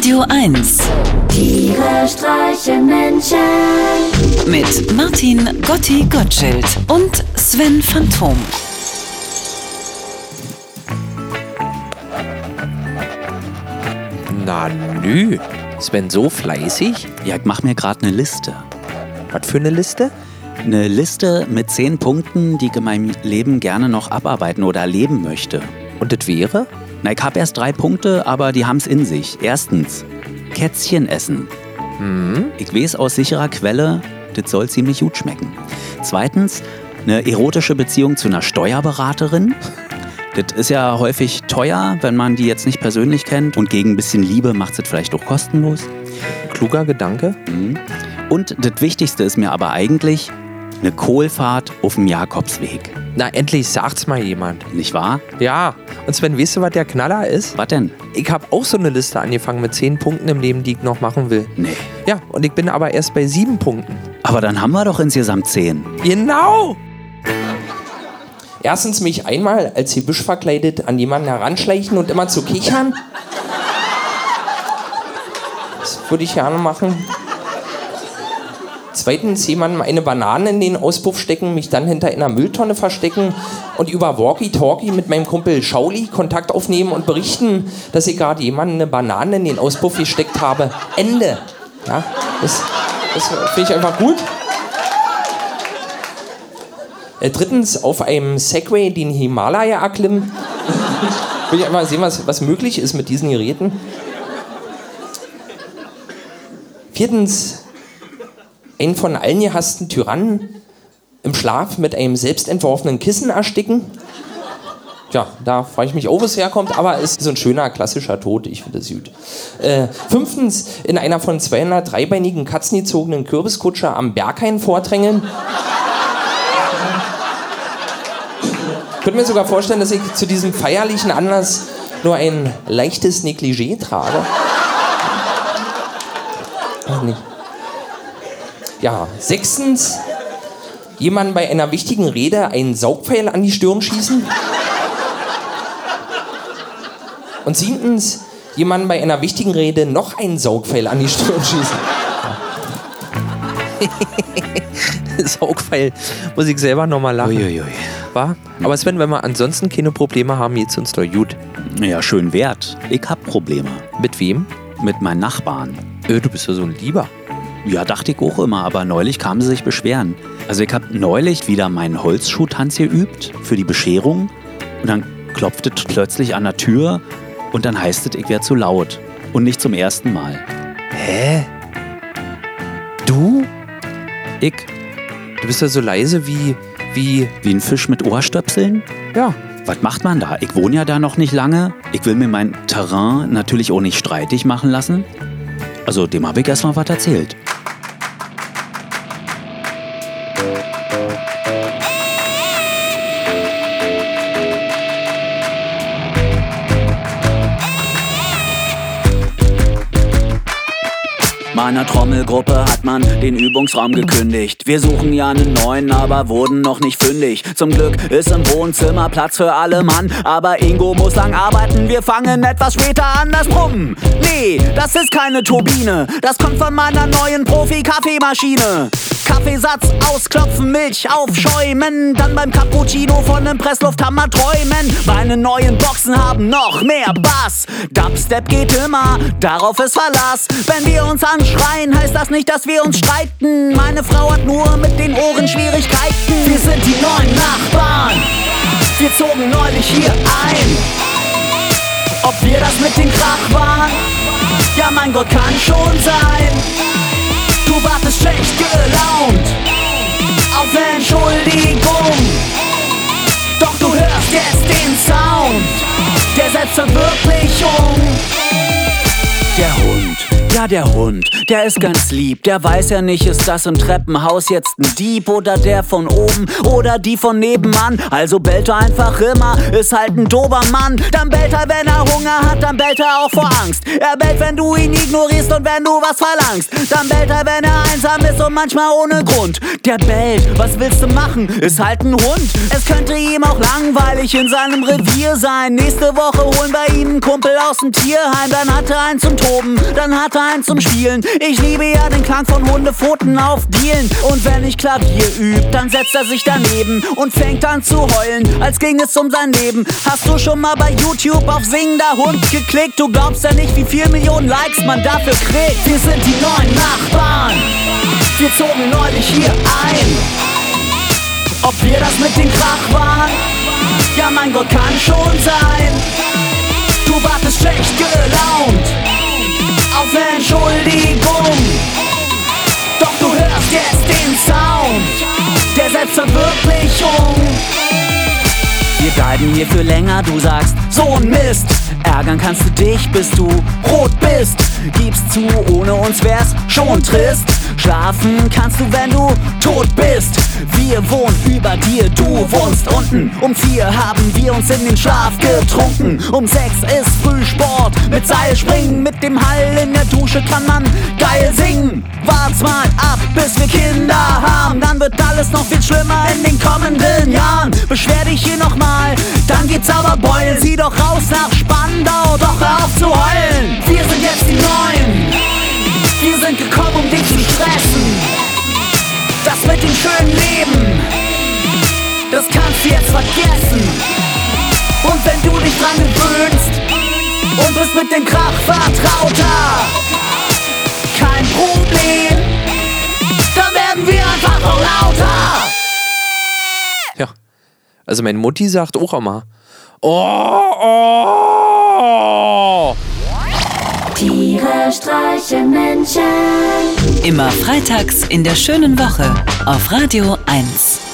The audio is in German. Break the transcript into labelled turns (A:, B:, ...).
A: Radio 1
B: Tiere streichen Menschen.
A: mit Martin Gotti Gottschild und Sven Phantom.
C: Na nü, Sven so fleißig?
D: Ja, ich mach mir gerade eine Liste.
C: Was für eine Liste?
D: Eine Liste mit zehn Punkten, die ich in meinem Leben gerne noch abarbeiten oder erleben möchte.
C: Und das wäre?
D: Na, ich habe erst drei Punkte, aber die haben's in sich. Erstens, Kätzchen essen. Ich weiß aus sicherer Quelle, das soll ziemlich gut schmecken. Zweitens, eine erotische Beziehung zu einer Steuerberaterin. Das ist ja häufig teuer, wenn man die jetzt nicht persönlich kennt. Und gegen ein bisschen Liebe macht es vielleicht auch kostenlos.
C: Kluger Gedanke?
D: Und das Wichtigste ist mir aber eigentlich eine Kohlfahrt auf dem Jakobsweg.
C: Na, endlich sagt's mal jemand.
D: Nicht wahr?
C: Ja, und Sven, weißt du, was der Knaller ist?
D: Was denn?
C: Ich habe auch so eine Liste angefangen mit zehn Punkten im Leben, die ich noch machen will.
D: Nee.
C: Ja, und ich bin aber erst bei sieben Punkten.
D: Aber dann haben wir doch insgesamt zehn.
C: Genau! Erstens mich einmal als Gebüsch verkleidet an jemanden heranschleichen und immer zu kichern. Das würde ich gerne machen. Zweitens jemandem eine Banane in den Auspuff stecken, mich dann hinter einer Mülltonne verstecken und über Walkie-Talkie mit meinem Kumpel Schauli Kontakt aufnehmen und berichten, dass ich gerade jemanden eine Banane in den Auspuff gesteckt habe. Ende. Ja, das, das finde ich einfach gut. Äh, drittens, auf einem Segway den Himalaya erklimmen. Will ich einfach sehen, was, was möglich ist mit diesen Geräten. Viertens, einen von allen gehassten Tyrannen im Schlaf mit einem selbstentworfenen Kissen ersticken. Tja, da frage ich mich wo es herkommt, aber es ist so ein schöner, klassischer Tod. Ich finde es gut. Äh, fünftens, in einer von 200 dreibeinigen Katzen gezogenen Kürbiskutsche am Berghain vordrängeln. Könnte mir sogar vorstellen, dass ich zu diesem feierlichen Anlass nur ein leichtes Negligé trage. Ach, nicht. Ja, sechstens, jemanden bei einer wichtigen Rede einen Saugpfeil an die Stirn schießen. Und siebtens, jemanden bei einer wichtigen Rede noch einen Saugpfeil an die Stirn schießen. Saugpfeil, muss ich selber nochmal lachen.
D: Uiuiui.
C: War? Aber Sven, wenn wir ansonsten keine Probleme haben, geht's uns doch gut.
D: Ja, schön wert. Ich hab Probleme.
C: Mit wem?
D: Mit meinen Nachbarn.
C: Äh, du bist ja so ein Lieber.
D: Ja, dachte ich auch immer, aber neulich kamen sie sich beschweren. Also ich hab neulich wieder meinen Holzschuhtanz geübt für die Bescherung. Und dann klopft es plötzlich an der Tür und dann heißt es, ich wäre zu laut. Und nicht zum ersten Mal.
C: Hä? Du?
D: Ich,
C: Du bist ja so leise wie. wie.
D: wie ein Fisch mit Ohrstöpseln?
C: Ja.
D: Was macht man da? Ich wohne ja da noch nicht lange. Ich will mir mein Terrain natürlich auch nicht streitig machen lassen. Also dem habe ich erstmal was erzählt. Meiner Trommelgruppe hat man den Übungsraum gekündigt. Wir suchen ja einen neuen, aber wurden noch nicht fündig. Zum Glück ist im Wohnzimmer Platz für alle Mann. Aber Ingo muss lang arbeiten, wir fangen etwas später an das Brummen. Nee, das ist keine Turbine. Das kommt von meiner neuen Profi-Kaffeemaschine. Kaffeesatz ausklopfen, Milch aufschäumen. Dann beim Cappuccino von nem Presslufthammer träumen. Meine neuen Boxen haben noch mehr Bass. Dubstep geht immer, darauf ist Verlass. Wenn wir uns anschreien, heißt das nicht, dass wir uns streiten. Meine Frau hat nur mit den Ohren Schwierigkeiten. Wir sind die neuen Nachbarn. Wir zogen neulich hier ein. Ob wir das mit den Krach waren? Ja, mein Gott, kann schon sein. Du wartest Selbstverwirklichung. Der Hund Ja, der Hund, der ist ganz lieb. Der weiß ja nicht, ist das im Treppenhaus jetzt ein Dieb oder der von oben oder die von nebenan. Also bellt er einfach immer, ist halt ein dober Mann. Dann bellt er, wenn er Hunger hat, dann bellt er auch vor Angst. Er bellt, wenn du ihn ignorierst und wenn du was verlangst. Dann bellt er, wenn er einsam ist und manchmal ohne Grund. Der bellt, was willst du machen? Ist halt ein Hund. Es könnte ihm auch langweilig in seinem Revier sein. Nächste Woche holen wir ihn einen Kumpel aus dem Tierheim. Dann hat er einen zum Toben, dann hat er einen zum Spielen. Ich liebe ja den Klang von Hundepfoten auf Dielen. Und wenn ich Klavier übt, dann setzt er sich daneben und fängt an zu heulen, als ging es um sein Leben. Hast du schon mal bei YouTube auf singender Hund geklickt? Du glaubst ja nicht, wie viel Millionen Likes man dafür kriegt. Wir sind die neuen Nachbarn. Wir zogen neulich hier ein. Ob wir das mit dem Krach waren? Ja, mein Gott, kann schon sein. Du wartest schlecht gelaunt Selbstverwirklichung. Wir guiden hier für länger, du sagst, so ein Mist. Ärgern kannst du dich, bis du rot bist. Gibst zu, ohne uns wär's schon trist. Schlafen kannst du, wenn du tot bist. Wir wohnen über dir, du wohnst unten. Um vier haben wir uns in den Schlaf getrunken. Um sechs ist Frühsport mit Seilspringen. Mit dem Hall in der Dusche kann man geil singen. Wart's mal ab, bis wir Kinder haben. Dann wird alles noch viel schlimmer in den kommenden Jahren. Beschwer dich hier nochmal, dann geht's aber beulen. Sieh doch raus nach Spandau, doch hör auf zu heulen. Wir sind jetzt die Neuen. Wir sind gekommen, um dich zu stressen. Das mit dem schönen Leben, das kannst du jetzt vergessen. Und wenn du dich dran gewöhnst und bist mit dem Krach vertrauter, lauter.
C: Ja. Also meine Mutti sagt auch immer. Oh, oh.
B: Tiere streichen Menschen.
A: Immer freitags in der schönen Woche auf Radio 1.